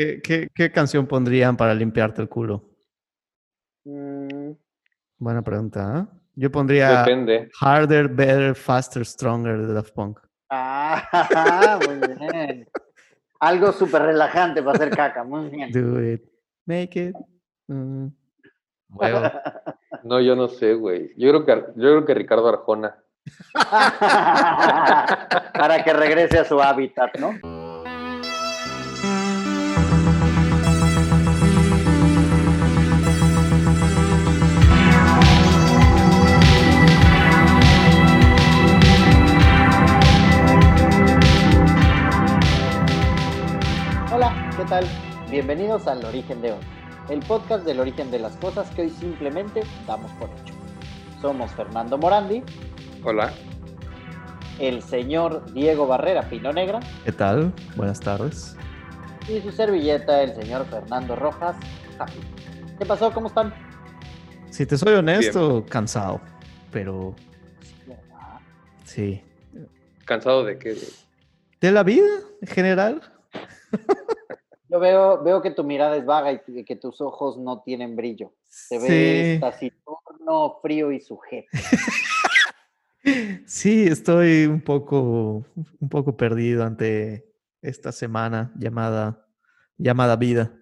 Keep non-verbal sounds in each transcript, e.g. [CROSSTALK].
¿Qué, qué, qué canción pondrían para limpiarte el culo? Mm, Buena pregunta, ¿ah? Yo pondría Depende. Harder, Better, Faster, Stronger de Daft Punk. Ah, [LAUGHS] muy bien. Algo súper relajante para hacer caca, muy bien. Do it, make it. mm, huevo. No, yo no sé, güey. Yo creo que, yo creo que Ricardo Arjona. [LAUGHS] para que regrese a su hábitat, ¿no? Tal? Bienvenidos al Origen de Hoy, el podcast del origen de las cosas que hoy simplemente damos por hecho. Somos Fernando Morandi, Hola. el señor Diego Barrera Pino Negra ¿Qué tal? Buenas tardes. y su servilleta, el señor Fernando Rojas Javi. ¿Qué pasó? ¿Cómo están? Si te soy honesto, cansado. Pero sí. ¿Cansado de qué? De la vida en general. [LAUGHS] Yo veo, veo que tu mirada es vaga y que- tus ojos no tienen brillo. Te ves Sí. taciturno, frío y sujeto. [LAUGHS] Sí, estoy un poco, un poco perdido ante esta semana llamada, llamada vida.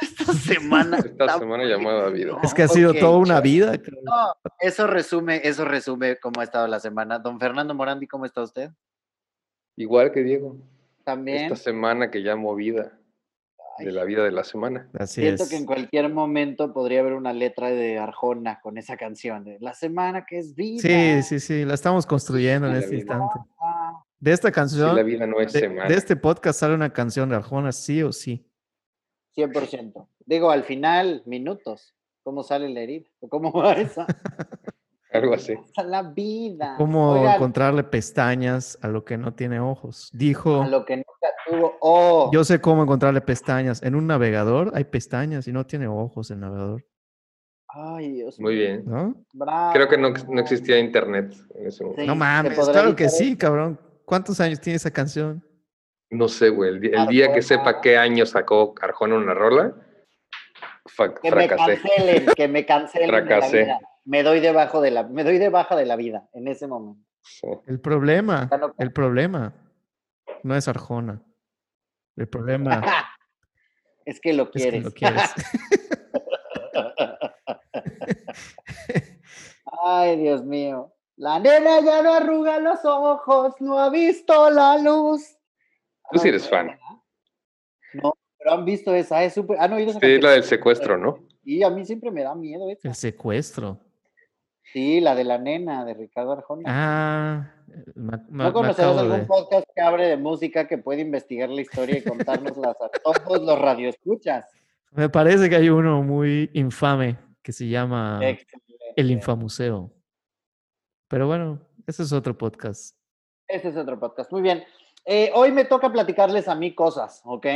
Esta semana. Esta semana muy llamada vida. Es que ha sido toda una vida. No, eso resume, eso resume cómo ha estado la semana. Don Fernando Morandi, ¿cómo está usted? Igual que Diego. También. Esta semana que llamo vida. De la vida de la semana. Así Siento es. que en cualquier momento podría haber una letra de Arjona con esa canción de La semana que es vida. Sí, sí, sí, la estamos construyendo en la este vida. instante. De esta canción, la vida no es de, semana. de este podcast sale una canción de Arjona, sí o sí. 100%. Digo, al final, minutos. ¿Cómo sale la herida? ¿O ¿Cómo va esa? [LAUGHS] Algo así. [LAUGHS] La vida. ¿Cómo Oigan, encontrarle pestañas a lo que no tiene ojos? Dijo, a lo que nunca tuvo. Oh, yo sé cómo encontrarle pestañas. En un navegador hay pestañas y no tiene ojos el navegador, ay, Dios Muy bien. ¿no? bravo. Creo que no, no existía internet en ese momento. Sí, No mames, claro que sí, cabrón. ¿Cuántos años tiene esa canción? No sé, güey. El, día que sepa qué año sacó Arjona una rola, fa- Que me fracasé. cancelen, que me cancelen. de la Fracasé. vida. Me doy debajo de la, me doy de baja de la vida en ese momento. El problema, el problema no es Arjona. El problema [LAUGHS] es que lo es que quieres. lo quieres. [LAUGHS] Ay, Dios mío. La nena ya no arruga los ojos, no ha visto la luz. Tú sí Ay, eres fan. No, pero han visto esa, es súper. ¿Han oído esa Sí, es la del secuestro, ¿no? Y a mí siempre me da miedo esa. El secuestro. Sí, la de la nena de Ricardo Arjona. Ah, me, me- ¿No conocerás algún de- podcast que hable de música que puede investigar la historia y contárnoslas a todos los radioescuchas? Me parece que hay uno muy infame que se llama Excelente. El Infamuseo. Pero bueno, ese es otro podcast. Ese es otro podcast. Muy bien. Eh, hoy me toca platicarles a mí cosas, ¿ok?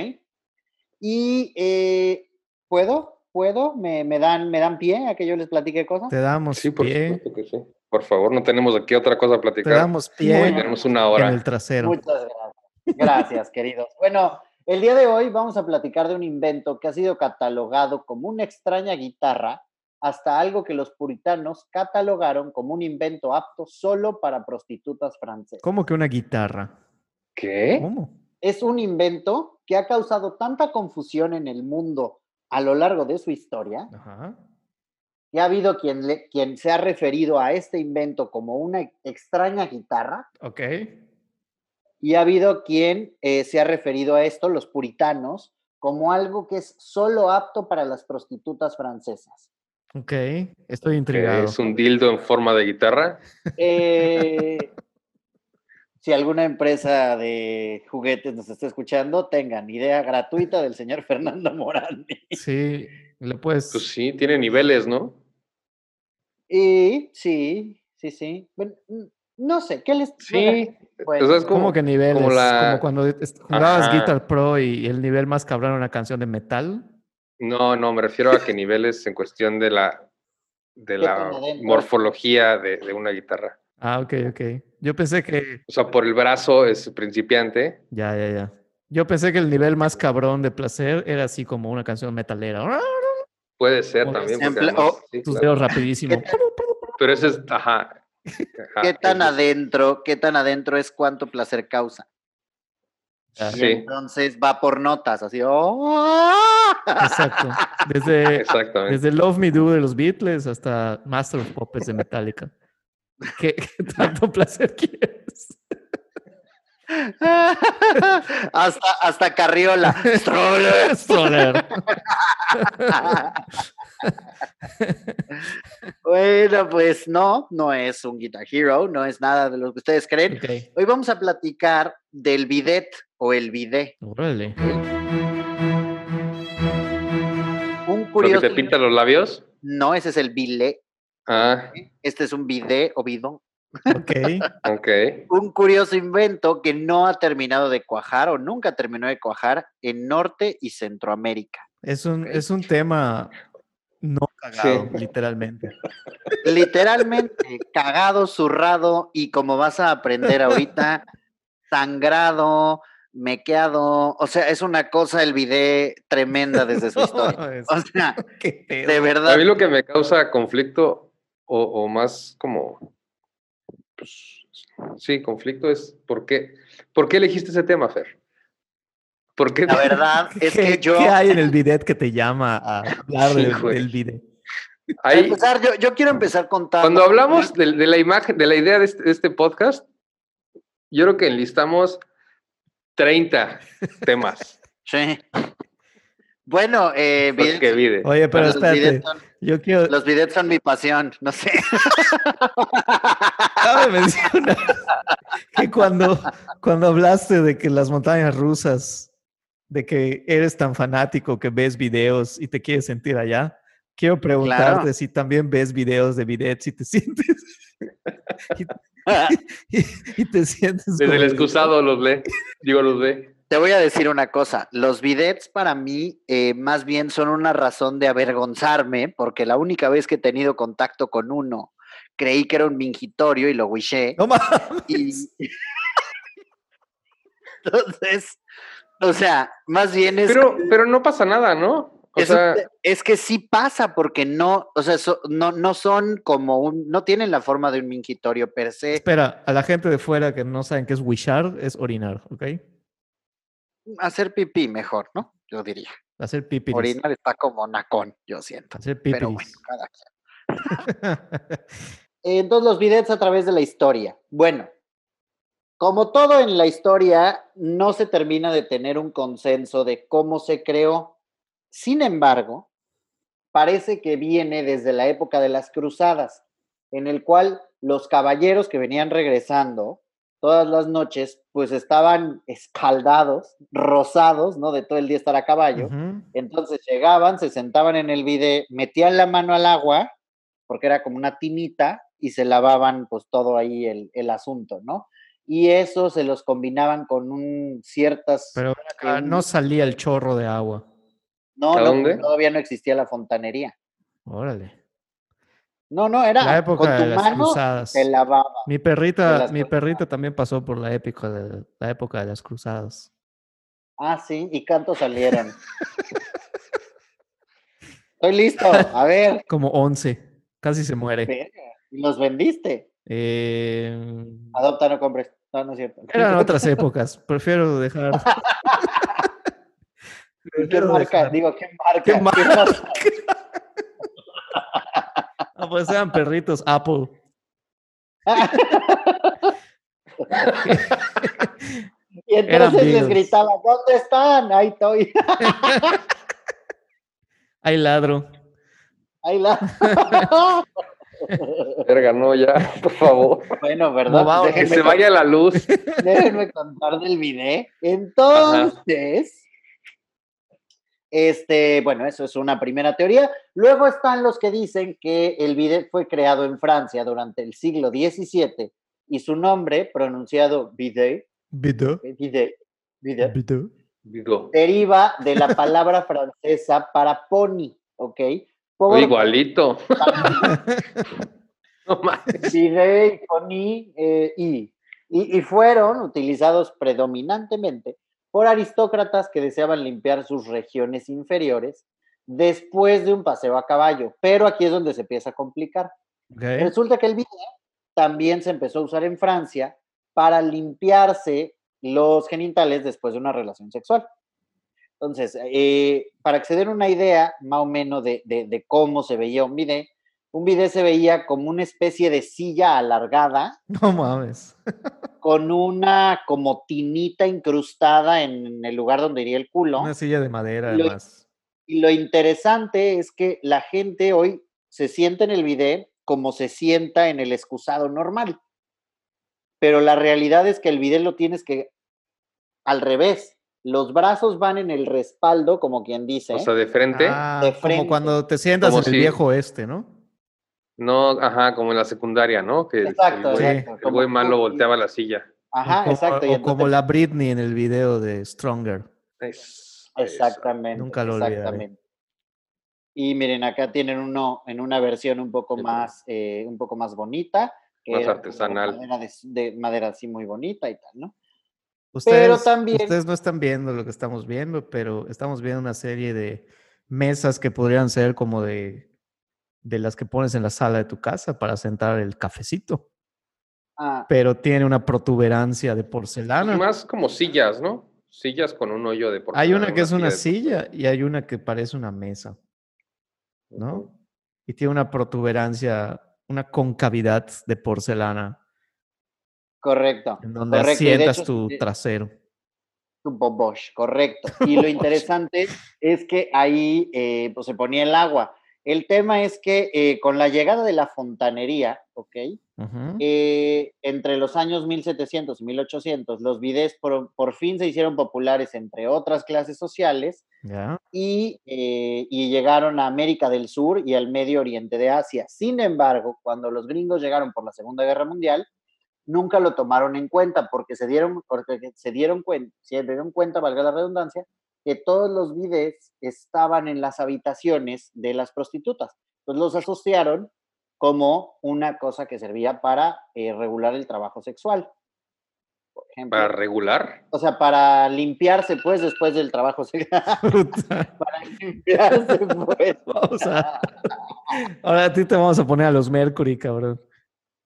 Y eh, ¿puedo? ¿Puedo? ¿Me, me dan, ¿Me dan pie a que yo les platique cosas? Te damos Sí, por pie, supuesto que sí. Por favor, no tenemos aquí otra cosa a te platicar. damos Muy pie bien. Tenemos una en hora. el trasero. Muchas gracias. Gracias, [LAUGHS] queridos. Bueno, el día de hoy vamos a platicar de un invento que ha sido catalogado como una extraña guitarra hasta algo que los puritanos catalogaron como un invento apto solo para prostitutas francesas. ¿Cómo que una guitarra? ¿Qué? ¿Cómo? Es un invento que ha causado tanta confusión en el mundo a lo largo de su historia Ajá. ha habido quien, le- quien se ha referido a este invento como una extraña guitarra Ok. y ha habido quien eh, se ha referido a esto, los puritanos, como algo que es solo apto para las prostitutas francesas. Ok. Estoy ¿Que intrigado. ¿Es un dildo en forma de guitarra? Eh, si alguna empresa de juguetes nos está escuchando, tengan idea gratuita del señor [LAUGHS] Fernando Morandi. Sí, le puedes. Pues sí, tiene niveles, ¿no? Y sí, sí, sí. Bueno, no sé, ¿qué les... Sí. Bueno, o sea, es ¿Cómo como, que niveles? como la- Como cuando jugabas Ajá. Guitar Pro y el nivel más cabrón era una canción de metal. No, no, me refiero a que niveles en cuestión de la, de ¿Qué la morfología de, de una guitarra. Ah, ok, ok. Yo pensé que. O sea, por el brazo es principiante Ya, ya, ya. Yo pensé que el nivel más cabrón de placer era así como una canción metalera. Puede ser también. además- sí, Tus claro. dedos rapidísimo. ¿Qué Pero ese es, ajá. ajá, ¿Qué tan adentro, qué tan adentro es cuánto placer causa? Y Sí, entonces va por notas, así. ¡oh! Exacto. Desde, exactamente. desde Love Me Do de los Beatles hasta Master of Puppets de Metallica. ¿Qué, qué tanto [LAUGHS] placer quieres? hasta, hasta Carriola. Stroller. [LAUGHS] Stroller. [LAUGHS] bueno, pues no, no es un Guitar Hero, no es nada de lo que ustedes creen. Hoy vamos a platicar del bidet o el bidet. Órale. Un ¿Lo que curioso. te pinta los labios? No, ese es el bilet. Ah, Este es un bidet o bidón. Ok. [LAUGHS] ok. Un curioso invento que no ha terminado de cuajar o nunca terminó de cuajar en Norte y Centroamérica. Es un, es un tema no cagado, Sí. literalmente. Literalmente cagado, zurrado y como vas a aprender ahorita, sangrado, mequeado. O sea, es una cosa el bidet tremenda desde su [LAUGHS] historia. O sea, [LAUGHS] de A verdad. mí lo que me causa conflicto o, o más como, pues, sí, conflicto es ¿por qué, ¿por qué elegiste ese tema, Fer? ¿Por qué? La verdad [LAUGHS] es ¿Qué, que yo. qué hay en el bidet que te llama a hablar Sí, del, bidet? Para Hay- empezar, yo, yo quiero empezar contando. cuando hablamos de, de la imagen, de la idea de este, de este podcast, yo creo que enlistamos 30 temas. Sí. Bueno, eh, Porque bidets- vide. Oye, pero los, espérate. bidets son, Yo quiero. los bidets son mi pasión, no sé. Cabe mencionar que cuando, cuando hablaste de que las montañas rusas, de que eres tan fanático que ves videos y te quieres sentir allá, quiero preguntarte Claro. si también ves videos de bidets y te sientes. [LAUGHS] y, y- y te sientes. Desde el excusado los lee, digo los ve. Te voy a decir una cosa, los bidets para mí eh, más bien son una razón de avergonzarme, porque la única vez que he tenido contacto con uno, creí que era un mingitorio y lo wishé. No mames. Y... [LAUGHS] Entonces, o sea, más bien es, Pero, pero no pasa nada, ¿no? O sea, es que sí pasa, porque no, o sea, so- no, no son como un, no tienen la forma de un mingitorio per se. Espera, a la gente de fuera que no saben qué es wishar, es orinar, ¿ok? Hacer pipí mejor, ¿no? Yo diría. Hacer pipiris. Orinar está como nacón, yo siento. Hacer Pero pipiris. bueno, cada quien. [LAUGHS] Entonces, los bidets a través de la historia. Bueno, como todo en la historia, no se termina de tener un consenso de cómo se creó. Sin embargo, parece que viene desde la época de las cruzadas, en el cual los caballeros que venían regresando todas las noches, pues estaban escaldados, rosados, ¿no? De todo el día estar a caballo. Entonces llegaban, se sentaban en el vide, metían la mano al agua, porque era como una tinita, y se lavaban pues todo ahí el, el asunto, ¿no? Y eso se los combinaban con un ciertas... Pero acá, un- no salía el chorro de agua. no, ¿A no, dónde? todavía no existía la fontanería. Órale. No, no, era La época con de las mano cruzadas. se lavaba. Mi perrita, mi perrita también pasó por la época de la época de las cruzadas. Ah, sí, ¿y cuántos salieron? [LAUGHS] Estoy listo, a ver. Como 11. Casi se muere. ¿Y los vendiste? Eh, Adopta, no compres. No, no es cierto. eran [LAUGHS] otras épocas. Prefiero dejar. ¿Qué marca? dejar- Digo, ¿qué marca? ¿Qué ¿Qué marca? [LAUGHS] pues eran perritos Apple. [LAUGHS] Y entonces les gritaba, ¿dónde están? Ahí estoy. [LAUGHS] Hay ladro. Ahí la. [LAUGHS] verga, no, ya, por favor. bueno, ¿verdad? No, Que se vaya la luz. déjenme contar del video. Entonces, este, bueno, eso es una primera teoría. Luego están los que dicen que el bidet fue creado en Francia durante el siglo XVII y su nombre, pronunciado bidet, Bido. bidet, bidet, Bido. Digo, deriva de la palabra francesa para pony, ¿ok? Por igualito. [LAUGHS] No mames. bidet pony eh, y, y, y fueron utilizados predominantemente por aristócratas que deseaban limpiar sus regiones inferiores después de un paseo a caballo. Pero aquí es donde se empieza a complicar. Resulta que el bidet también se empezó a usar en Francia para limpiarse los genitales después de una relación sexual. Entonces, eh, para que se den una idea más o menos de, de, cómo se veía un bidet, un bidet se veía como una especie de silla alargada. No mames. [LAUGHS] con una como tinita incrustada en el lugar donde iría el culo. Una silla de madera, además. y lo interesante es que la gente hoy se sienta en el bidet como se sienta en el excusado normal. Pero la realidad es que el bidet lo tienes que al revés. Los brazos van en el respaldo, como quien dice. O sea, de frente. Ah, de frente. Como cuando te sientas en el viejo este, ¿no? No, ajá, como en la secundaria, ¿no? Que exacto, el güey, malo volteaba la silla. Ajá, exacto. O como la Britney en el video de Stronger. exactamente. Nunca lo olvidaré. Y miren, acá tienen uno en una versión un poco más, eh, un poco más bonita. Que más artesanal. De madera, así muy bonita y tal, ¿no? Ustedes, pero también... ustedes no están viendo lo que estamos viendo, pero estamos viendo una serie de mesas que podrían ser como de, de las que pones en la sala de tu casa para sentar el cafecito. Ah. Pero tiene una protuberancia de porcelana. Más como sillas, ¿no? Sillas con un hoyo de porcelana. Hay una que es una silla y hay una que parece una mesa. ¿no? Y tiene una protuberancia, una concavidad de porcelana. Correcto. En donde asientas tu trasero. Tu bobosh, correcto. [LAUGHS] Y lo interesante es que ahí eh, pues, se ponía el agua. El tema es que eh, con la llegada de la fontanería, ¿ok? Eh, entre los años 1700 y 1800, los bidés por, fin se hicieron populares entre otras clases sociales y, eh, y, llegaron a América del Sur y al Medio Oriente de Asia. Sin embargo, cuando los gringos llegaron por la Segunda Guerra Mundial, nunca lo tomaron en cuenta porque se dieron, porque se dieron, cuenta, se dieron cuenta, valga la redundancia, que todos los bidés estaban en las habitaciones de las prostitutas. Entonces los asociaron como una cosa que servía para eh, regular el trabajo sexual. Por ejemplo, ¿Para regular? O sea, para limpiarse, pues, después del trabajo sexual. [LAUGHS] [LAUGHS] para limpiarse, pues. [LAUGHS] Ahora a ti te vamos a poner a los Mercury, cabrón.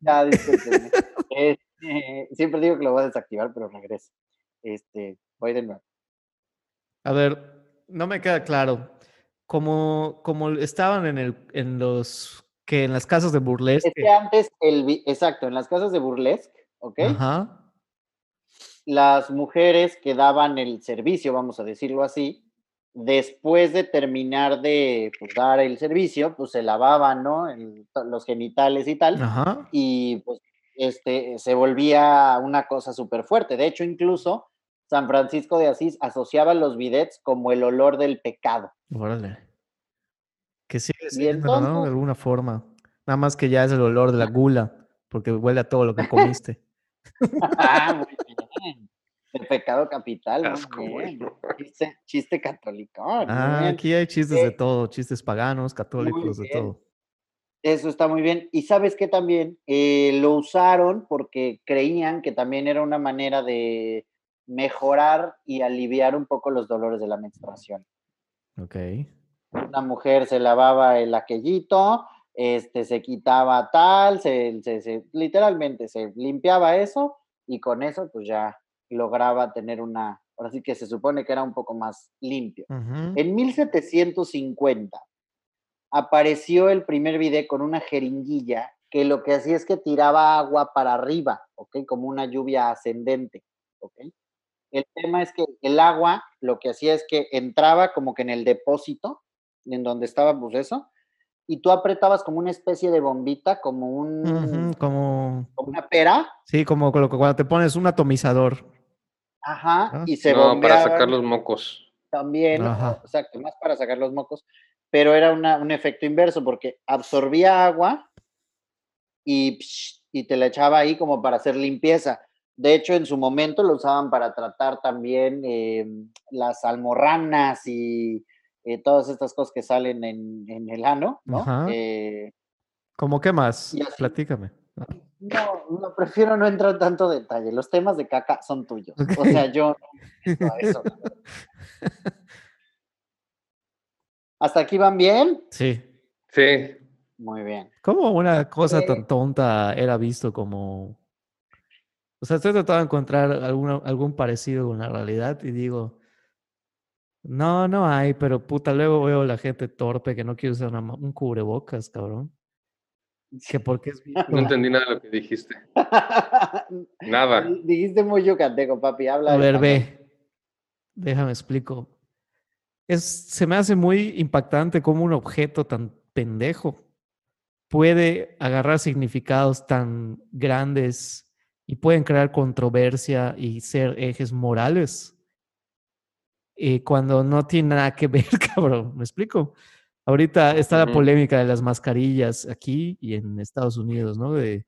Ya, discúlpenme. Este, siempre digo que lo voy a desactivar, pero regreso. Este, voy de nuevo. A ver, no me queda claro. Como, como estaban en, el, en los que en las casas de burlesque. Es que antes, el, exacto, en las casas de burlesque, ¿ok? Ajá. Las mujeres que daban el servicio, vamos a decirlo así, después de terminar de pues, dar el servicio, pues se lavaban, ¿no? los genitales y tal. Ajá. Y pues este, se volvía una cosa súper fuerte. De hecho, incluso San Francisco de Asís asociaba los bidets como el olor del pecado. Órale. Que sigue siendo, ¿no? De alguna forma. Nada más que ya es el olor de la gula, porque huele a todo lo que comiste. [LAUGHS] ah, muy bien. El pecado capital. Chiste, chiste católico. Ah, aquí hay chistes de eh, todo, chistes paganos, católicos, de todo. Eso está muy bien. Y sabes que también eh, lo usaron porque creían que también era una manera de mejorar y aliviar un poco los dolores de la menstruación. Ok. Una mujer se lavaba el aquellito, este, se quitaba tal, se, literalmente se limpiaba eso y con eso pues ya lograba tener una, ahora sí que se supone que era un poco más limpio. En 1750 apareció el primer video con una jeringuilla que lo que hacía es que tiraba agua para arriba, ¿ok? Como una lluvia ascendente, ¿ok? El tema es que el agua lo que hacía es que entraba como que en el depósito, en donde estaba pues eso, y tú apretabas como una especie de bombita, como un... como... una pera. Sí, como cuando te pones un atomizador. Ajá, y se no, para sacar los mocos. También, exacto, más para sacar los mocos, pero era un efecto inverso porque absorbía agua y, y te la echaba ahí como para hacer limpieza. De hecho, en su momento lo usaban para tratar también em, las almorranas y eh, todas estas cosas que salen en, el ano, ¿no? Eh, ¿Cómo qué más? Platícame. No, no, prefiero no entrar en tanto detalle. Los temas de caca son tuyos. O sea, yo no a eso. ¿Hasta aquí van bien? Sí. Sí. Muy bien. ¿Cómo una cosa Eh. tan tonta era visto como... O sea, estoy tratando de encontrar alguna- algún parecido con la realidad y digo, no, no hay, pero puta, luego veo la gente torpe que no quiere usar una un cubrebocas, cabrón. Que porque es [LAUGHS] No entendí nada de lo que dijiste. [LAUGHS] Nada. Dijiste muy yucateco, papi. Habla. A ver, ve. Déjame explico. Es, se me hace muy impactante cómo un objeto tan pendejo puede agarrar significados tan grandes y pueden crear controversia y ser ejes morales. eh, cuando no tiene nada que [LAUGHS] ver, cabrón. ¿Me explico? Ahorita está la polémica de las mascarillas aquí y en Estados Unidos, ¿no? De,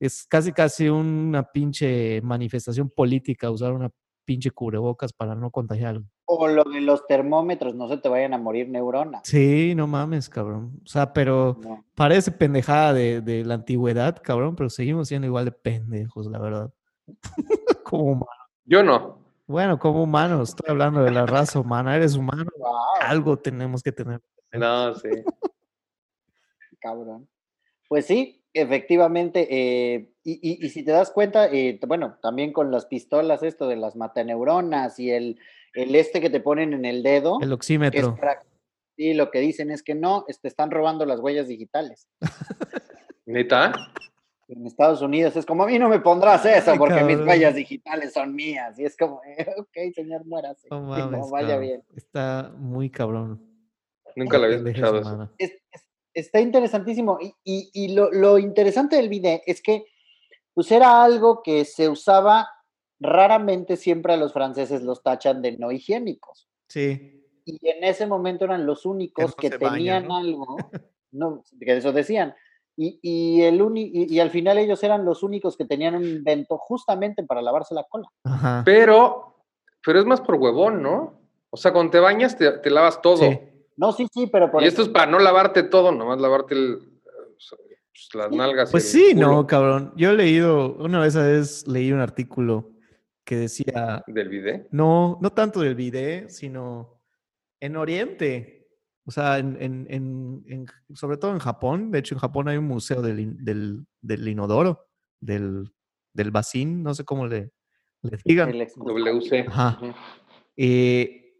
es casi casi una pinche manifestación política usar una pinche cubrebocas para no contagiar. O lo de los termómetros, no se te vayan a morir neuronas. Sí, no mames, cabrón. O sea, pero No. parece pendejada de, de la antigüedad, cabrón, pero seguimos siendo igual de pendejos, la verdad. [LAUGHS] como humanos. Yo no. Bueno, como humanos, estoy hablando de la raza humana. Eres humano, Wow, algo tenemos que tener. No, sí. [LAUGHS] cabrón. Pues sí, efectivamente. eh, y, y- y si te das cuenta, eh, bueno, también con las pistolas, esto de las mataneuronas y el, el este que te ponen en el dedo. El oxímetro. para- Sí, lo que dicen es que no, es- te están robando las huellas digitales. [LAUGHS] ¿Neta? En Estados Unidos es como, a mí no me pondrás eso Ay, porque mis huellas digitales son mías. Y es como, eh, [LAUGHS] ok, señor, muérase. No [LAUGHS] vaya cabrón. bien. Está muy cabrón. Nunca lo había escuchado eso. humana. Es- es- está interesantísimo. Y, y- y lo, lo interesante del video es que pues era algo que se usaba raramente, siempre a los franceses los tachan de no higiénicos. Sí. Y en ese momento eran los únicos no que baña, tenían ¿no? algo, [LAUGHS] no, que eso decían. Y, y el uni- y, y al final ellos eran los únicos que tenían un invento justamente para lavarse la cola. Ajá. Pero, pero es más por huevón, ¿no? O sea, cuando te bañas, te, te lavas todo. Sí. No, sí, sí, pero por Y esto es para no lavarte todo, nomás lavarte el, pues, las nalgas. y Pues el sí, culo no, cabrón. Yo he leído, una vez a vez leí un artículo que decía, Del video. no, no tanto del video, sino en Oriente, o sea, en, en- en- en- sobre todo en Japón. De hecho, en Japón hay un museo del, del, del inodoro, del, del bacín, no sé cómo le, le digan. el. WC. Ajá. Eh,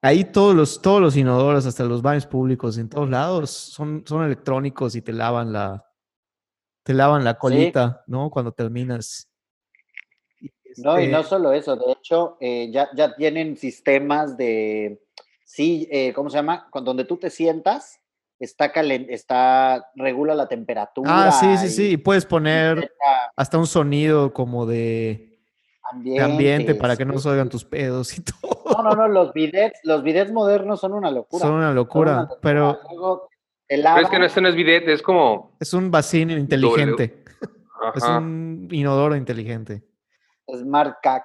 ahí todos los, todos los inodoros, hasta los baños públicos, en todos lados, son, son electrónicos y te lavan la, te lavan la colita, ¿no? Cuando terminas. No, y no este, solo eso, de hecho, eh, ya, ya tienen sistemas de, sí, eh, ¿cómo se llama? Con donde tú te sientas, está calen- está, regula la temperatura. Ah, sí, sí, y sí. Y puedes poner hasta un sonido como de, de ambiente para que no se oigan tus pedos y [LAUGHS] todo. No, no, no, los bidets, los bidets modernos son una locura. Son una son locura, una locura. pero Luego Pero es que no, este no es bidet, es como. es un vacín inteligente. [LAUGHS] Es un inodoro inteligente. Smart Cac.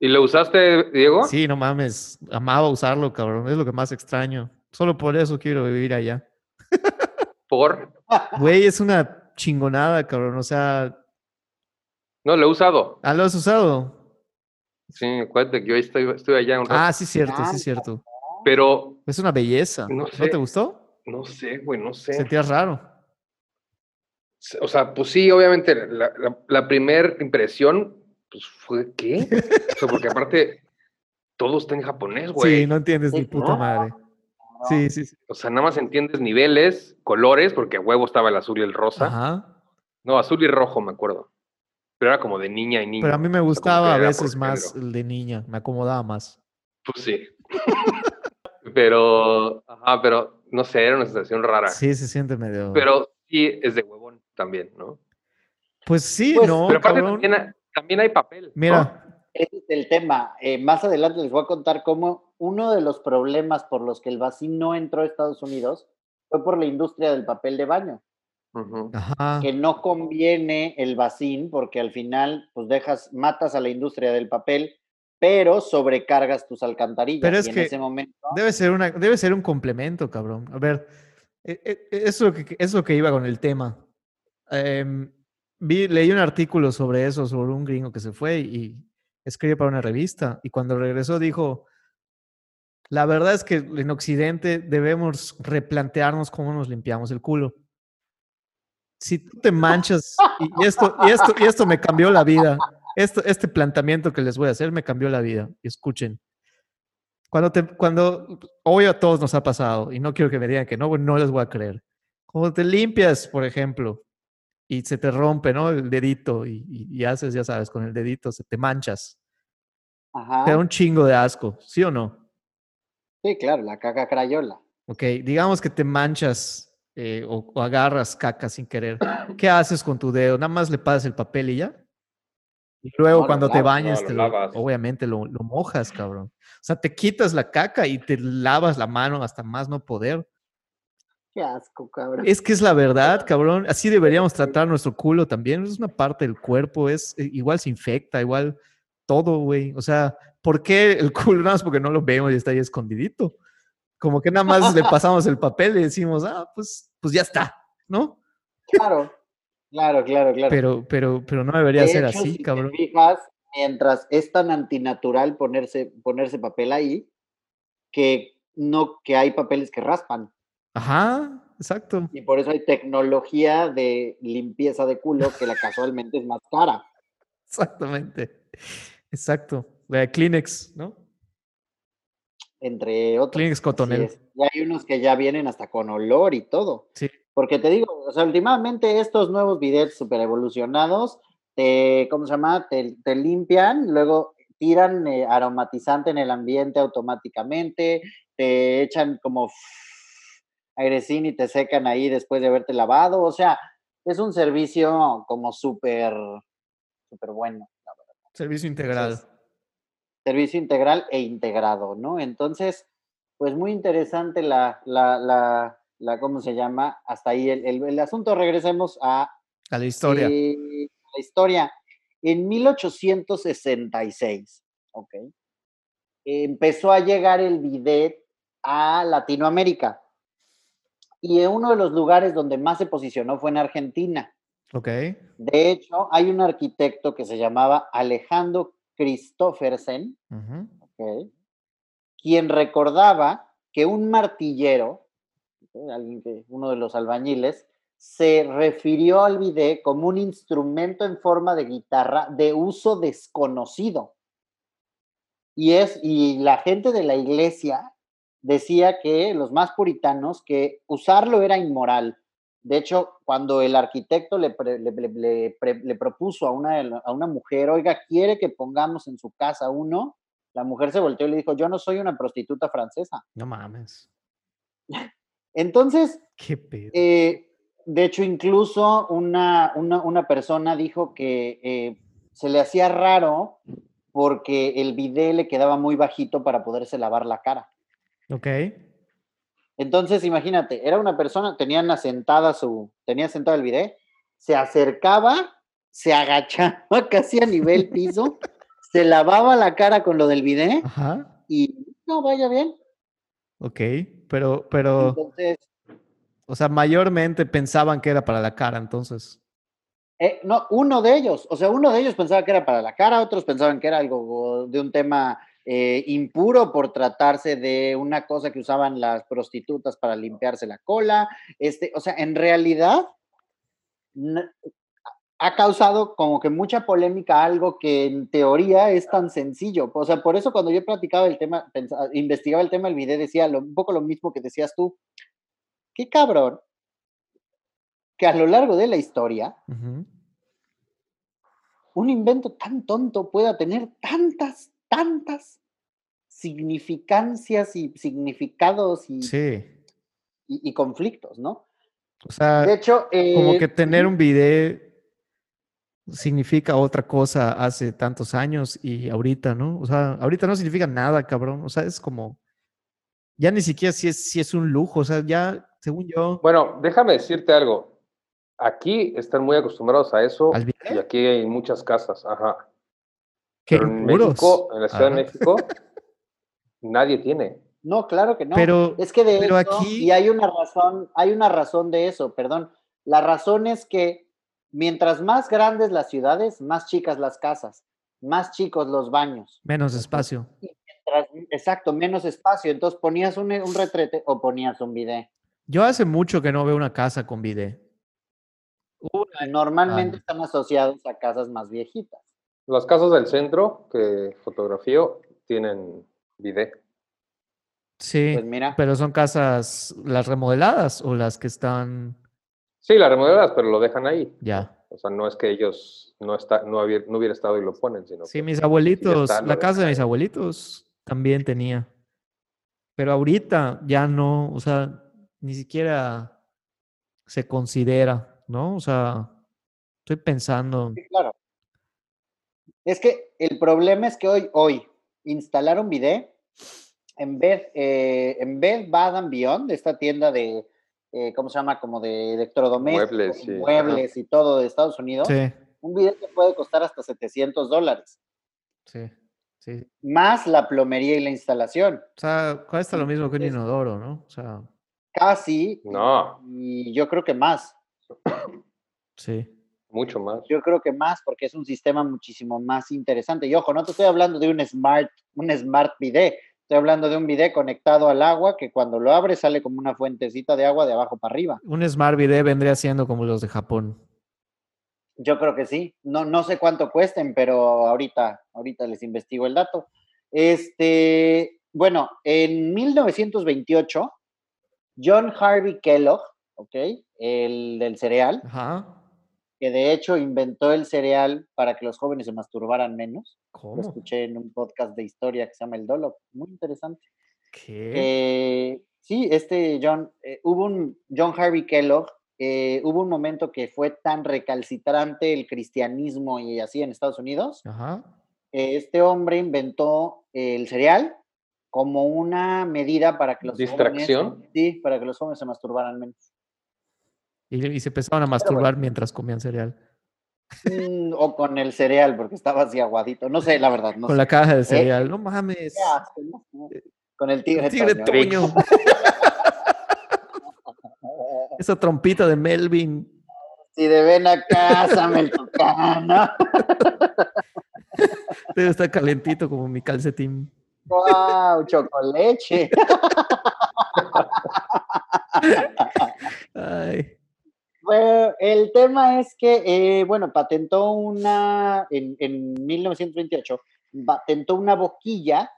¿Y lo usaste, Diego? Sí, no mames. Amaba usarlo, cabrón. Es lo que más extraño. Solo por eso quiero vivir allá. Por. Güey, es una chingonada, cabrón. O sea, No, lo he usado. ¿ah, lo has usado? Sí, acuérdate que yo estoy, estoy allá un rato. Ah, sí, cierto, sí, cierto. Pero, Es una belleza. No ¿No, sé. te gustó? no sé, güey, no sé. Sentías raro. O sea, pues sí, obviamente, la, la, la primera impresión, pues fue, ¿qué? O sea, porque aparte, todo está en japonés, güey. Sí, no entiendes ni puta ¿no? madre. ¿no? Sí, sí, sí. O sea, nada más entiendes niveles, colores, porque a huevo estaba el azul y el rosa. Ajá. No, azul y rojo, me acuerdo. Pero era como de niña y niño. Pero a mí me O sea, como gustaba a veces más el de niña. Me acomodaba más. Pues sí. [LAUGHS] pero, ajá, pero no sé, era una sensación rara. Sí, se siente medio. Pero sí es de huevón también, ¿no? Pues sí, Pues, no, pero aparte también, hay- también hay papel. ¿no? Mira, Ese es el tema. Eh, más adelante les voy a contar cómo uno de los problemas por los que el vacín no entró a Estados Unidos fue por la industria del papel de baño. Ajá. que no conviene el vacín porque al final pues dejas, matas a la industria del papel, pero sobrecargas tus alcantarillas. Pero es y en que ese momento, Debe ser, una, debe ser un complemento, cabrón. A ver, e- e- eso es lo que, es lo que iba con el tema. Em, vi, leí un artículo sobre eso, sobre un gringo que se fue y escribe para una revista. Y cuando regresó dijo, la verdad es que en Occidente debemos replantearnos cómo nos limpiamos el culo. Si tú te manchas, y esto, y esto, y esto me cambió la vida. Esto, este planteamiento que les voy a hacer me cambió la vida. Escuchen. Cuando te, cuando, hoy a todos nos ha pasado, y no quiero que me digan que no, no les voy a creer. Cuando te limpias, por ejemplo, y se te rompe, ¿no? El dedito y, y, haces, ya sabes, con el dedito se te manchas. Te da un chingo de asco, ¿sí o no? Sí, claro, la caca crayola. Ok, digamos que te manchas eh, o, agarras caca sin querer. ¿Qué haces con tu dedo? ¿Nada más le pasas el papel y ya? Y luego cuando te bañas, obviamente lo, lo, mojas, cabrón. O sea, te quitas la caca y te lavas la mano hasta más no poder. Qué asco, cabrón. Es que es la verdad, cabrón. Así deberíamos tratar nuestro culo también. Es una parte del cuerpo, es eh, igual se infecta, igual todo, güey. O sea, ¿por qué el culo? Nada más porque no lo vemos y está ahí escondidito. Como que nada más le [LAUGHS] pasamos el papel y decimos, ah, pues, pues ya está, ¿no? Claro. Claro, claro, claro. Pero, pero, pero no debería ser así, cabrón. Te fijas, mientras es tan antinatural ponerse, ponerse papel ahí, que no, que hay papeles que raspan. Ajá, exacto. Y por eso hay tecnología de limpieza de culo que la casualmente es más cara. Exactamente. Exacto. La Kleenex, ¿no? Entre otros. Kleenex Cotonel. Y hay unos que ya vienen hasta con olor y todo. Sí. Porque te digo, o sea, últimamente estos nuevos bidets super evolucionados, te, ¿cómo se llama? Te, limpian, luego tiran eh, aromatizante en el ambiente automáticamente, te echan como airecín y te secan ahí después de haberte lavado. O sea, es un servicio como súper, súper bueno, la verdad. Servicio integral. servicio integral e integrado, ¿no? Entonces, pues muy interesante la, la, la la, ¿cómo se llama? Hasta ahí el, el, asunto. Regresemos a, a la historia. Eh, la historia. En 1866, ¿ok? Empezó a llegar el bidet a Latinoamérica. Y uno de los lugares donde más se posicionó fue en Argentina. Ok. De hecho, hay un arquitecto que se llamaba Alejandro Christoffersen, quien recordaba que un martillero alguien que, uno de los albañiles, se refirió al bidet como un instrumento en forma de guitarra de uso desconocido. Y, es, y la gente de la iglesia decía que los más puritanos, que usarlo era inmoral. De hecho, cuando el arquitecto le, le, propuso a una, a una mujer, oiga, quiere que pongamos en su casa uno, la mujer se volteó y le dijo, yo no soy una prostituta francesa. No mames. [LAUGHS] Entonces, Qué eh, de hecho, incluso una, una, persona dijo que eh, se le hacía raro porque el bidet le quedaba muy bajito para poderse lavar la cara. Ok. Entonces, imagínate, era una persona, tenían asentada su, tenía sentado el bidet, se acercaba, se agachaba [LAUGHS] casi a nivel piso, se lavaba la cara con lo del bidet y no, vaya bien. Ok, pero, pero. Entonces. O sea, mayormente pensaban que era para la cara, entonces. Eh, no, uno de ellos, o sea, uno de ellos pensaba que era para la cara, otros pensaban que era algo de un tema eh, impuro por tratarse de una cosa que usaban las prostitutas para limpiarse la cola. Este, o sea, en realidad ha causado como que mucha polémica algo que en teoría es tan sencillo. O sea, por eso cuando yo platicaba el tema, investigaba el tema del video, decía un poco lo mismo que decías tú. Qué cabrón que a lo largo de la historia un invento tan tonto pueda tener tantas, tantas significancias y significados y, y, conflictos, ¿no? O sea, de hecho, como que eh, tener un video significa otra cosa hace tantos años y ahorita, ¿no? O sea, ahorita no significa nada, cabrón. O sea, es como, ya ni siquiera si es, si es un lujo, o sea, ya, según yo. Bueno, déjame decirte algo. Aquí están muy acostumbrados a eso y aquí hay muchas casas, ajá. Pero en México, en la Ciudad de México, nadie tiene. No, claro que no. Pero, es que de pero aquí... y hay una razón, hay una razón de eso, perdón. La razón es que mientras más grandes las ciudades, más chicas las casas, más chicos los baños. Menos espacio. exacto, menos espacio. Entonces ponías un, un retrete o ponías un bidet. Yo hace mucho que no veo una casa con bidet. Normalmente están asociados a casas más viejitas. Las casas del centro que fotografío tienen bidet. Sí, pues mira. pero son casas, las remodeladas o las que están... Sí, las remodeladas, pero lo dejan ahí. Ya. O sea, no es que ellos no, está, no, hubiera estado y lo ponen, sino Sí, mis abuelitos, la casa de mis abuelitos también tenía. Pero ahorita ya no, o sea, ni siquiera se considera, ¿no? O sea, estoy pensando. Sí, claro. Es que el problema es que hoy, hoy, instalar un bidet en vez, eh, en vez Bad Beyond, esta tienda de, eh, ¿cómo se llama? Como de electrodomésticos, muebles, y todo de Estados Unidos, un video te puede costar hasta 700 dólares. Sí, sí. Más la plomería y la instalación. O sea, cuesta lo mismo que un inodoro, ¿no? O sea. Casi. No. Y yo creo que más. Sí. Mucho más. Yo creo que más, porque es un sistema muchísimo más interesante. Y ojo, no te estoy hablando de un smart, un smart bidet, Estoy hablando de un bidet conectado al agua que cuando lo abres sale como una fuentecita de agua de abajo para arriba. Un smart bidet vendría siendo como los de Japón. Yo creo que sí. No, no sé cuánto cuesten, pero ahorita, ahorita les investigo el dato. Este, bueno, en 1928, John Harvey Kellogg, ¿ok? El del cereal, Ajá que de hecho inventó el cereal para que los jóvenes se masturbaran menos. Lo escuché en un podcast de historia que se llama El Dolo, muy interesante. ¿Qué? Eh, sí, este John, eh, hubo un John Harvey Kellogg, eh, hubo un momento que fue tan recalcitrante el cristianismo y así en Estados Unidos. este hombre inventó el cereal como una medida para que los ¿Distracción? sí, para que los jóvenes se masturbaran menos. Y, se empezaban a masturbar mientras comían cereal. Mm, o con el cereal, porque estaba así aguadito. No sé, la verdad. con la caja de eh, cereal. no mames. Con el tigre, tigre toño. [LAUGHS] Esa trompita de Melvin. Si de ven a casa, me ¿no? [LAUGHS] Debe estar calentito como mi calcetín. ¡Wow! Chocoleche. [LAUGHS] Ay. Bueno, el tema es que, eh, bueno, patentó una, en, en 1928, patentó una boquilla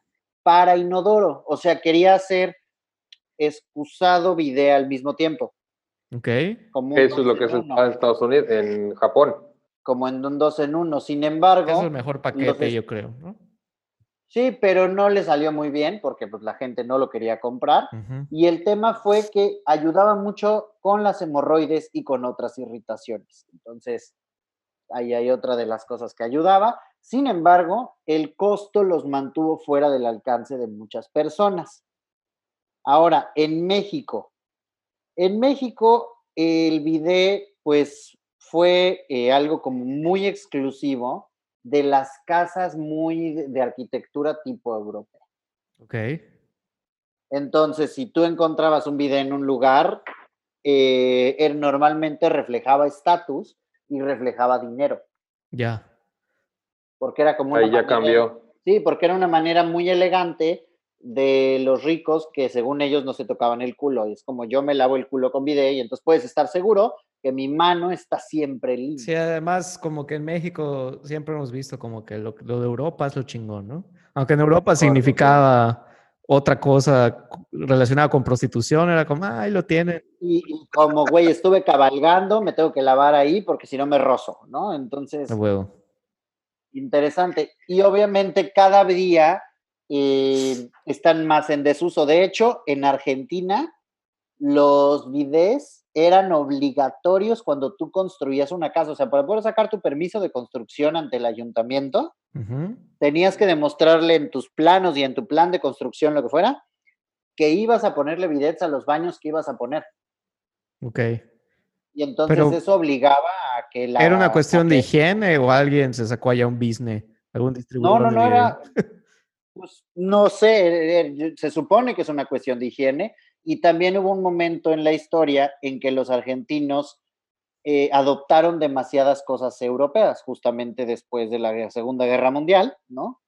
para inodoro, o sea, quería hacer excusado video al mismo tiempo. Ok. Eso es lo que es en Estados Unidos, en Japón. Como en un dos en uno. Sin embargo. Es el mejor paquete, yo creo, ¿no? Sí, pero no le salió muy bien porque pues, la gente no lo quería comprar. Y el tema fue que ayudaba mucho con las hemorroides y con otras irritaciones. Entonces, ahí hay otra de las cosas que ayudaba. Sin embargo, el costo los mantuvo fuera del alcance de muchas personas. Ahora, en México, en México el video pues fue eh, algo como muy exclusivo de las casas muy de, arquitectura tipo europea. Ok. Entonces, si tú encontrabas un video en un lugar, eh, él normalmente reflejaba estatus y reflejaba dinero. Ya. Porque era como... Ahí ya cambió. Sí, porque era una manera muy elegante de los ricos que según ellos no se tocaban el culo. Y es como yo me lavo el culo con video y entonces puedes estar seguro que mi mano está siempre limpia. Sí, además como que en México siempre hemos visto como que lo, de Europa es lo chingón, ¿no? Aunque en Europa significaba otra cosa relacionada con prostitución, era como, ay, lo tienen. Y, como, güey, estuve cabalgando, me tengo que lavar ahí porque si no me rozo, ¿no? Entonces... huevo. Interesante. Y obviamente cada día eh, están más en desuso. De hecho, en Argentina, los bidés eran obligatorios cuando tú construías una casa. O sea, para poder sacar tu permiso de construcción ante el ayuntamiento, tenías que demostrarle en tus planos y en tu plan de construcción, lo que fuera, que ibas a ponerle bidets a los baños que ibas a poner. Ok. Y entonces eso obligaba a que la... ¿Era una cuestión de higiene o alguien se sacó allá un business? ¿Algún distribuidor? No, no, no era... [LAUGHS] Pues, no sé, eh, eh, se supone que es una cuestión de higiene, y también hubo un momento en la historia en que los argentinos eh, adoptaron demasiadas cosas europeas, justamente después de la Segunda Guerra Mundial, ¿no?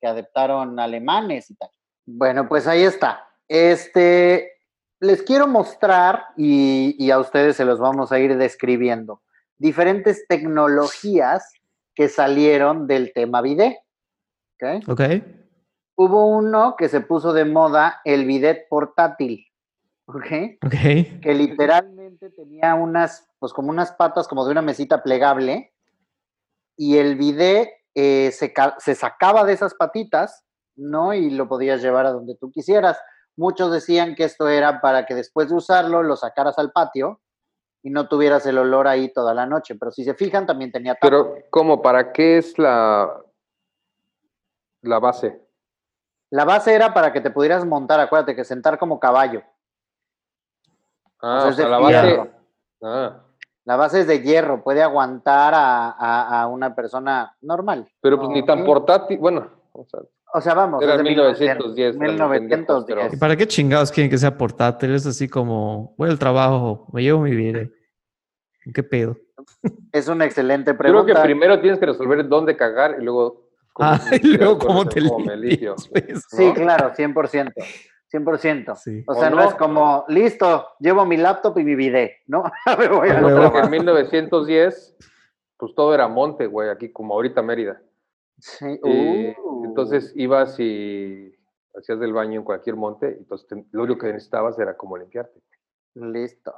Que adoptaron alemanes y tal. Bueno, pues ahí está. Este, les quiero mostrar y, a ustedes se los vamos a ir describiendo diferentes tecnologías que salieron del tema bidet. ¿Ok? Ok. Hubo uno que se puso de moda, el bidet portátil. ¿Ok? Ok. Que literalmente tenía unas, pues como unas patas como de una mesita plegable y el bidet eh, se, se sacaba de esas patitas, ¿no? Y lo podías llevar a donde tú quisieras. Muchos decían que esto era para que después de usarlo lo sacaras al patio y no tuvieras el olor ahí toda la noche. Pero si se fijan, también tenía Pero, ¿cómo? ¿Para qué es la, la base? La base era para que te pudieras montar, acuérdate que sentar como caballo. Ah, o sea, la base. Ah. La base es de hierro, puede aguantar a, una persona normal. Pero pues ni tan portátil, bueno, o sea, o sea, vamos. Era 1910. 1910. ¿Y para qué chingados quieren que sea portátil? Es así como, voy al trabajo, me llevo mi vida. ¿Qué pedo? Es una excelente pregunta. Creo que primero tienes que resolver dónde cagar y luego... Cómo, ah, [LAUGHS] y luego cómo te limpias, pues, Sí, claro, 100%. 100%. O sea, no? es como, listo, llevo mi laptop y mi video, ¿no? [LAUGHS] me voy a en 1910, pues todo era monte, güey, aquí como ahorita Mérida. Sí. Uh. entonces ibas y hacías del baño en cualquier monte, entonces lo único que necesitabas era como limpiarte. Listo.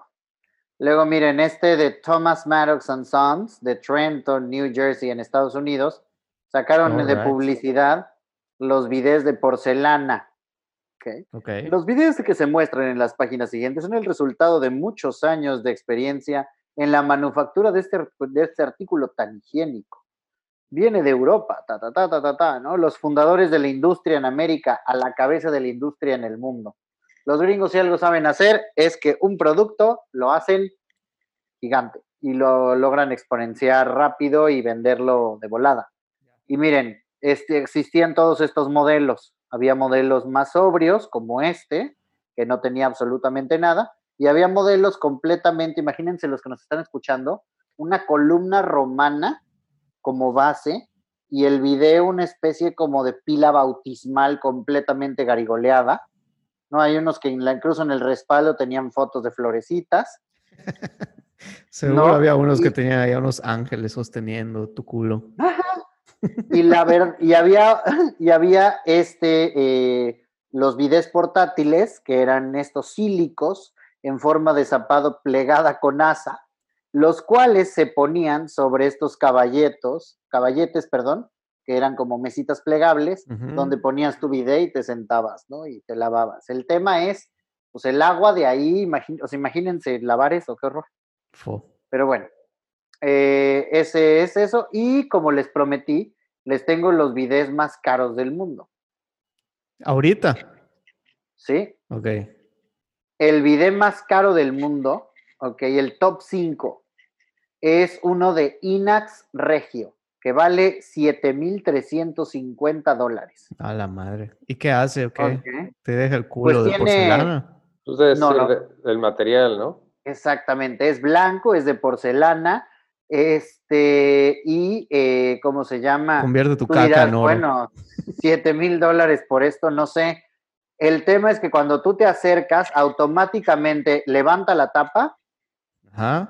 Luego miren, este de Thomas Maddox and Sons de Trenton, New Jersey, en Estados Unidos, sacaron de publicidad los videos de porcelana. Okay. Los videos que se muestran en las páginas siguientes son el resultado de muchos años de experiencia en la manufactura de este, de este artículo tan higiénico viene de Europa, ta, ta, ta, ta, ta, ta, ¿no? Los fundadores de la industria en América, a la cabeza de la industria en el mundo. Los gringos si algo saben hacer es que un producto lo hacen gigante y lo logran exponenciar rápido y venderlo de volada. Y miren, este, existían todos estos modelos. Había modelos más sobrios, como este, que no tenía absolutamente nada, y había modelos completamente, imagínense los que nos están escuchando, una columna romana como base y el video una especie como de pila bautismal completamente garigoleada. ¿no? Hay unos que incluso en el respaldo tenían fotos de florecitas. [LAUGHS] Seguro había unos que tenían ahí unos ángeles sosteniendo tu culo. Y la ver y había [LAUGHS] y había este eh, los videos portátiles que eran estos sílicos en forma de zapado plegada con asa los cuales se ponían sobre estos caballetos, caballetes, perdón, que eran como mesitas plegables, donde ponías tu video y te sentabas, ¿no? Y te lavabas. El tema es, pues el agua de ahí, o sea, imagínense lavar eso, qué horror. Pero bueno, eh, ese es eso. Y como les prometí, les tengo los videos más caros del mundo. ¿Ahorita? Sí. Ok. El video más caro del mundo, ok, el top 5 es uno de Inax Regio, que vale 7,350 dólares. A la madre. ¿Y qué hace? Okay? ¿Te deja el culo pues de porcelana? Pues no, no. El, material, ¿no? Exactamente, es blanco, es de porcelana, este, y, eh, ¿cómo se llama? Convierte tu caca en oro. Bueno, 7 mil dólares por esto, no sé. El tema es que cuando tú te acercas, automáticamente levanta la tapa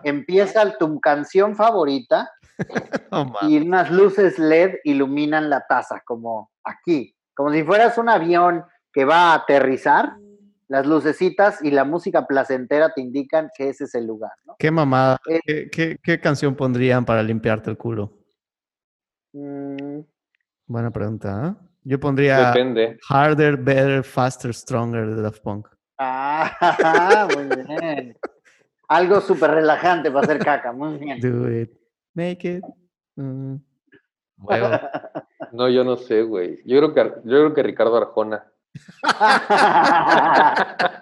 Empieza tu canción favorita [LAUGHS] y unas luces LED iluminan la taza, como aquí, como si fueras un avión que va a aterrizar. Las lucecitas y la música placentera te indican que ese es el lugar. ¿Qué mamada? Eh, ¿Qué, canción pondrían para limpiarte el culo? Mm. Buena pregunta. ¿eh? Yo pondría Harder, Better, Faster, Stronger de Daft Punk. Ah, [LAUGHS] muy bien. Algo súper relajante para hacer caca, muy bien. Do it, make it. Mm. No, yo no sé, güey. Yo creo que, yo creo que Ricardo Arjona. [LAUGHS]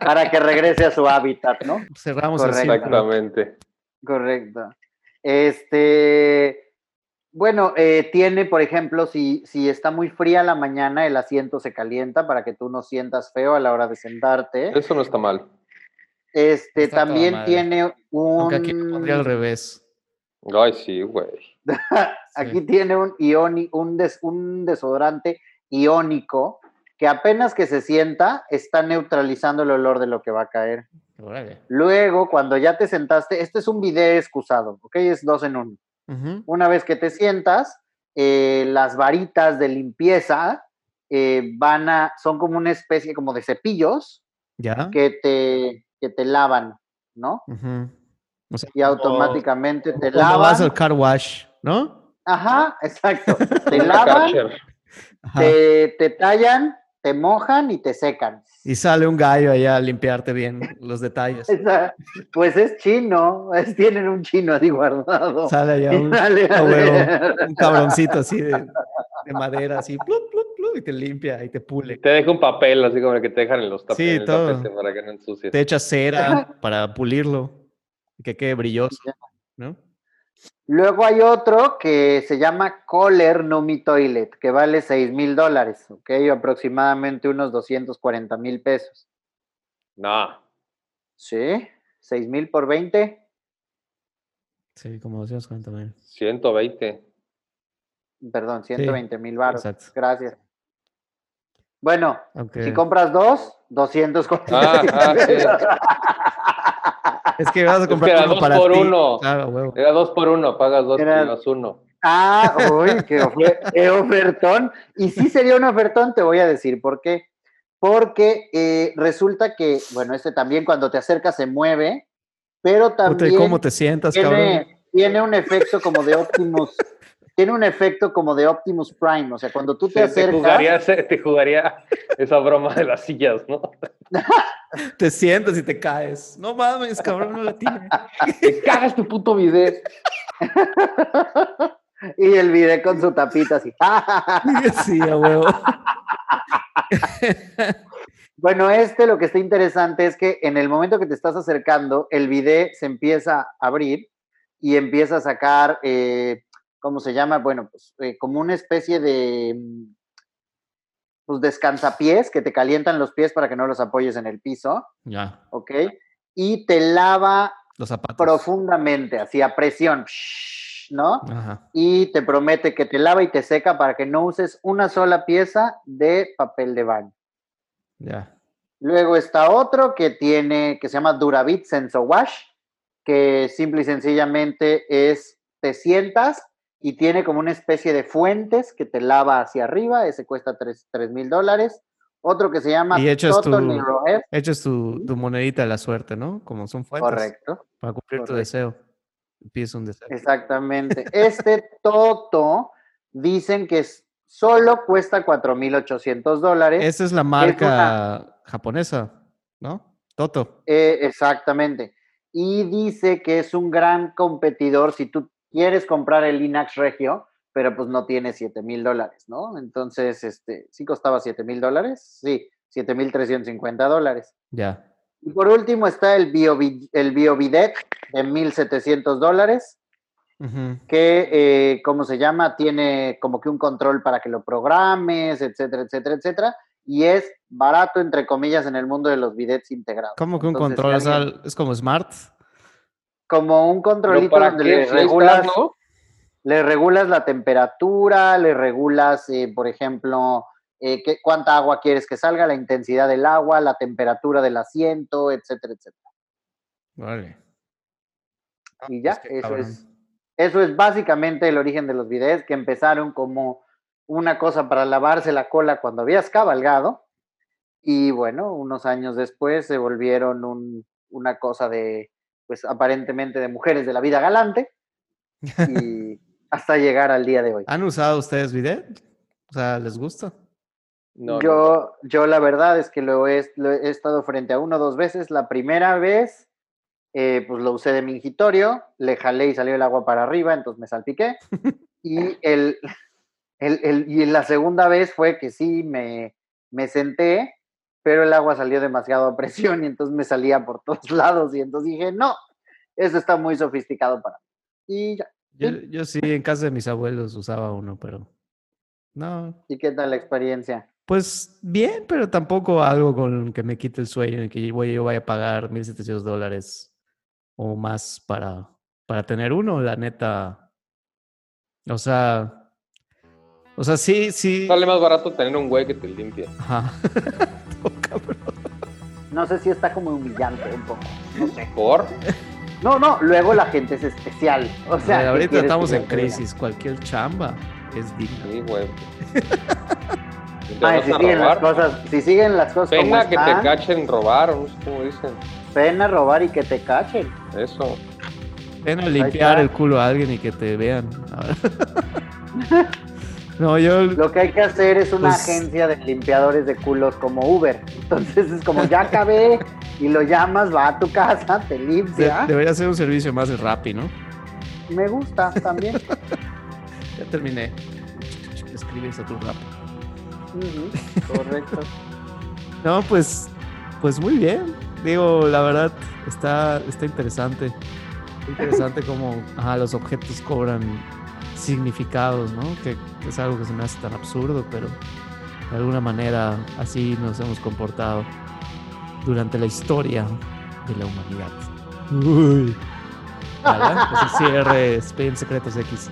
para que regrese a su hábitat, ¿no? Cerramos Exactamente. Correcto. Este, bueno, eh, tiene, por ejemplo, si, si está muy fría la mañana, el asiento se calienta para que tú no sientas feo a la hora de sentarte. Eso no está mal. Este también tiene un. Aunque aquí pondría al revés. Ay, sí, güey. [LAUGHS] Aquí tiene un, ioni, un, un desodorante iónico que apenas que se sienta está neutralizando el olor de lo que va a caer. Luego, cuando ya te sentaste, este es un video excusado, ¿ok? Es dos en uno. Una vez que te sientas, eh, las varitas de limpieza eh, van a, son como una especie como de cepillos ¿Ya? que te, que te lavan, ¿no? y automáticamente te lavan. vas al car wash, ¿no? Ajá, exacto. [LAUGHS] te lavan, te, te tallan, te mojan y te secan. Y sale un gallo allá a limpiarte bien los detalles. [LAUGHS] Pues es chino, tienen un chino así guardado. Sale allá un, cabroncito así de, madera, así, y te limpia y te pule. Te deja un papel así como el que te dejan en los tapetes, sí, todo. para que no ensucies. Te echa cera [LAUGHS] para pulirlo y que quede brilloso, ¿no? Luego hay otro que se llama Kohler Numi Toilet, que vale 6 mil dólares, ¿ok? Aproximadamente unos 240 mil pesos. No. Sí, 6 mil por 20. Sí, como 240 mil. 120. Perdón, 120 mil baros. Gracias. Bueno, si compras dos, 240 ah, Es que vas a comprar era dos por uno. Era dos por uno, pagas dos menos uno. Ah, [LAUGHS] uy, qué, ofertón. Y sí sería un ofertón, te voy a decir por qué. Porque eh, resulta que, bueno, este también cuando te acercas se mueve, pero también. ¿Cómo te sientas, tiene, cabrón? Tiene un efecto como de Optimus tiene un efecto como de Optimus Prime, o sea, cuando tú te acercas... Te jugaría, [LAUGHS] te jugaría esa broma de las sillas, ¿no? [LAUGHS] te sientas y te caes. No mames, cabrón, no la tiene. Te cagas tu puto video. y el video con su tapita así. [LAUGHS] sí, a huevo. Bueno, este lo que está interesante es que en el momento que te estás acercando, el video se empieza a abrir y empieza a sacar eh, ¿cómo se llama? Bueno, pues eh, como una especie de mm, pues descansapiés que te calientan los pies para que no los apoyes en el piso. Ya. ¿Ok? Y te lava los zapatos. profundamente, así a presión, ¿no? Ajá. Y te promete que te lava y te seca para que no uses una sola pieza de papel de baño. Ya. Luego está otro que tiene, que se llama Duravit Senso Wash, que simple y sencillamente es, te sientas y tiene como una especie de fuentes que te lava hacia arriba, ese cuesta 3 mil dólares. Otro que se llama y echas tu, tu, tu, monedita de la suerte, ¿no? Como son fuentes. Correcto. Para cumplir tu deseo. Empieza un deseo. Exactamente. Este Toto dicen que solo cuesta 4.800 dólares. Esa es la marca japonesa, ¿no? Toto. Eh, exactamente. Y dice que es un gran competidor si tú quieres comprar el Linax Regio, pero pues no tiene 7 mil dólares, ¿no? Entonces, este, ¿sí costaba 7 mil dólares? Sí, 7 mil 350 dólares. Ya. Y por último está el, Bio, el BioVidet de 1.700 dólares, que, eh, ¿cómo se llama? Tiene como que un control para que lo programes, etcétera, etcétera, etcétera. Y es barato, entre comillas, en el mundo de los bidets integrados. ¿Cómo que un control? ¿Es como smart? Como un controlito donde le regulas, le regulas la temperatura, le regulas, eh, por ejemplo, eh, qué, cuánta agua quieres que salga, la intensidad del agua, la temperatura del asiento, etcétera, etcétera. Vale. y ya, pues eso es, eso es básicamente el origen de los videos que empezaron como una cosa para lavarse la cola cuando habías cabalgado. Y bueno, unos años después se volvieron un, una cosa de pues aparentemente de mujeres de la vida galante [LAUGHS] y hasta llegar al día de hoy. ¿Han usado ustedes bidet? O sea, ¿les gusta? No, yo, yo la verdad es que lo he, he, estado frente a uno o dos veces. La primera vez, eh, pues lo usé de mingitorio, le jalé y salió el agua para arriba, entonces me salpiqué. [LAUGHS] y, el, el, el, y la segunda vez fue que sí, me, me senté pero el agua salió demasiado a presión y entonces me salía por todos [LAUGHS] lados y entonces dije, no, eso está muy sofisticado para mí. Y ya. Yo, sí, en casa de mis abuelos usaba uno, pero no. ¿Y qué tal la experiencia? Pues bien, pero tampoco algo con que me quite el sueño y que yo vaya a pagar 1.700 dólares o más para para tener uno, la neta. O sea, o sea, sí, sí. Sale más barato tener un güey que te limpie. Ajá. [LAUGHS] no sé si está como humillante un poco. No sé. ¿Por? No, no, luego la gente es especial. O sea, ahorita estamos en crisis. Cualquier chamba es digna. Sí, güey. [LAUGHS] si, siguen las cosas, si siguen las cosas. Pena que te cachen robar, no sé cómo dicen. Pena robar y que te cachen. Eso. Pena limpiar el culo a alguien y que te vean. [LAUGHS] no, yo. Lo que hay que hacer es una pues agencia de limpiadores de culos como Uber. Entonces es como ya acabé y lo llamas, va a tu casa, te limpia. debería ser un servicio más de Rappi, ¿no? Me gusta también. [LAUGHS] ya terminé. Escribes a tu Rappi. correcto. [LAUGHS] no, pues, pues muy bien. Digo, la verdad, está, está interesante. Interesante cómo los objetos cobran significados, ¿no? Que, es algo que se me hace tan absurdo, pero de alguna manera así nos hemos comportado durante la historia de la humanidad. Uy. ¿Verdad? Ese cierre Spain Secretos X.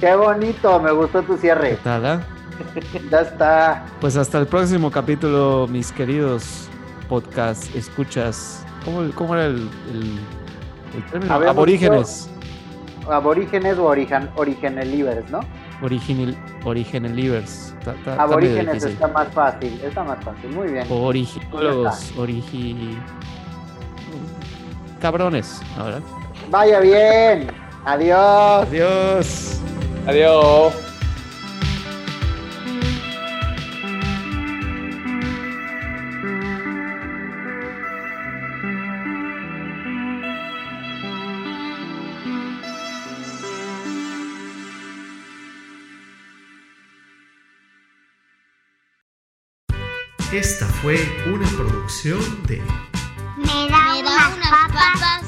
Qué bonito, me gustó tu cierre. ¿Qué tal, ah? [LAUGHS] Ya está. Pues hasta el próximo capítulo, mis queridos podcast escuchas. ¿Cómo, cómo era el, el, término? Aborígenes. Aborígenes o origen, originelivers, ¿no? Original, originelivers. Aborígenes está, más fácil, está más fácil, muy bien. Originólogos, origi... Cabrones, ahora. Vaya bien. Adiós. Adiós. Adiós. Esta fue una producción de... Me da, unas, papas